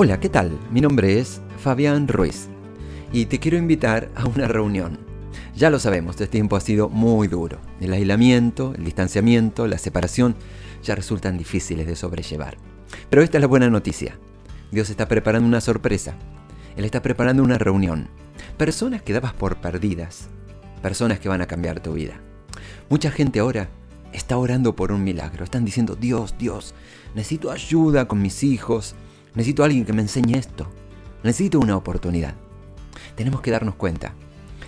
Hola, ¿qué tal? Mi nombre es Fabián Ruiz y te quiero invitar a una reunión. Ya lo sabemos, este tiempo ha sido muy duro. El aislamiento, el distanciamiento, la separación ya resultan difíciles de sobrellevar. Pero esta es la buena noticia. Dios está preparando una sorpresa. Él está preparando una reunión. Personas que dabas por perdidas. Personas que van a cambiar tu vida. Mucha gente ahora está orando por un milagro. Están diciendo, Dios, Dios, necesito ayuda con mis hijos. Necesito a alguien que me enseñe esto. Necesito una oportunidad. Tenemos que darnos cuenta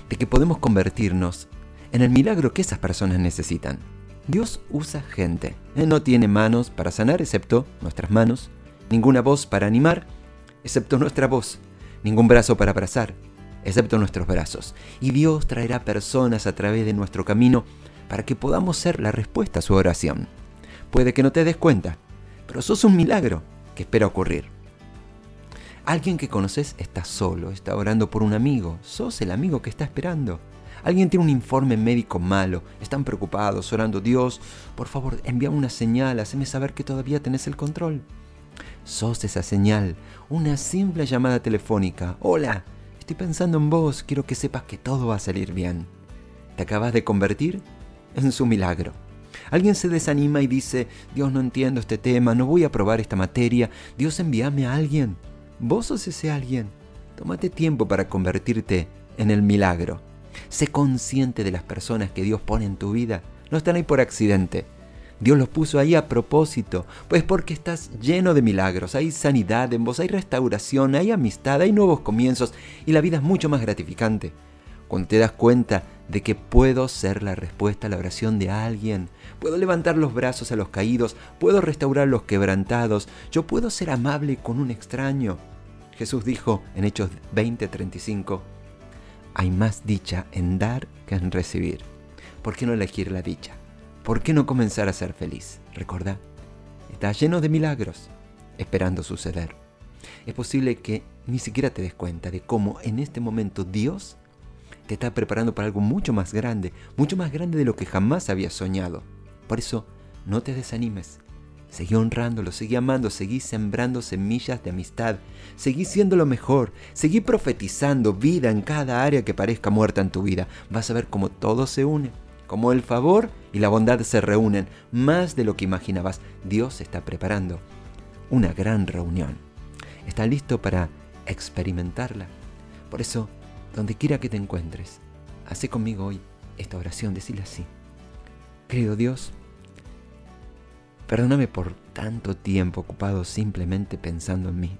de que podemos convertirnos en el milagro que esas personas necesitan. Dios usa gente. Él no tiene manos para sanar excepto nuestras manos, ninguna voz para animar excepto nuestra voz, ningún brazo para abrazar excepto nuestros brazos. Y Dios traerá personas a través de nuestro camino para que podamos ser la respuesta a su oración. Puede que no te des cuenta, pero sos un milagro que espera ocurrir. Alguien que conoces está solo, está orando por un amigo, sos el amigo que está esperando. Alguien tiene un informe médico malo, están preocupados, orando, Dios, por favor, envía una señal, haceme saber que todavía tenés el control. Sos esa señal, una simple llamada telefónica. Hola, estoy pensando en vos, quiero que sepas que todo va a salir bien. Te acabas de convertir en su milagro. Alguien se desanima y dice, Dios no entiendo este tema, no voy a probar esta materia, Dios envíame a alguien. Vos sos ese alguien. Tómate tiempo para convertirte en el milagro. Sé consciente de las personas que Dios pone en tu vida. No están ahí por accidente. Dios los puso ahí a propósito, pues porque estás lleno de milagros, hay sanidad en vos, hay restauración, hay amistad, hay nuevos comienzos y la vida es mucho más gratificante. Cuando te das cuenta de que puedo ser la respuesta a la oración de alguien. Puedo levantar los brazos a los caídos, puedo restaurar los quebrantados, yo puedo ser amable con un extraño. Jesús dijo en Hechos 20:35, hay más dicha en dar que en recibir. ¿Por qué no elegir la dicha? ¿Por qué no comenzar a ser feliz? Recuerda, está lleno de milagros esperando suceder. Es posible que ni siquiera te des cuenta de cómo en este momento Dios te está preparando para algo mucho más grande, mucho más grande de lo que jamás habías soñado. Por eso, no te desanimes. Seguí honrándolo, seguí amando, seguí sembrando semillas de amistad, seguí siendo lo mejor, seguí profetizando vida en cada área que parezca muerta en tu vida. Vas a ver cómo todo se une, cómo el favor y la bondad se reúnen, más de lo que imaginabas. Dios está preparando una gran reunión. ¿Está listo para experimentarla? Por eso, donde quiera que te encuentres, hace conmigo hoy esta oración, decirle así. Querido Dios, perdóname por tanto tiempo ocupado simplemente pensando en mí,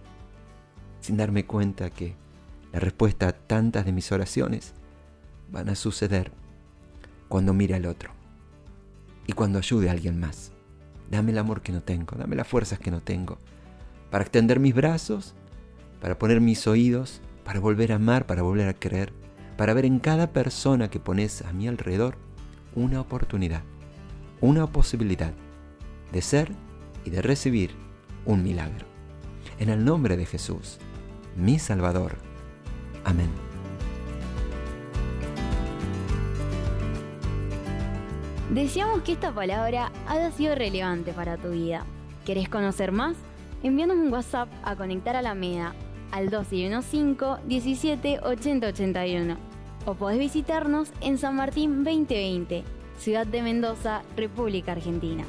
sin darme cuenta que la respuesta a tantas de mis oraciones van a suceder cuando mire al otro y cuando ayude a alguien más. Dame el amor que no tengo, dame las fuerzas que no tengo, para extender mis brazos, para poner mis oídos para volver a amar, para volver a creer, para ver en cada persona que pones a mi alrededor una oportunidad, una posibilidad de ser y de recibir un milagro. En el nombre de Jesús, mi Salvador. Amén. Deseamos que esta palabra haya sido relevante para tu vida. ¿Querés conocer más? Envíanos un WhatsApp a Conectar a la MEDA al 215 17 80 81 o podés visitarnos en San Martín 2020, Ciudad de Mendoza, República Argentina.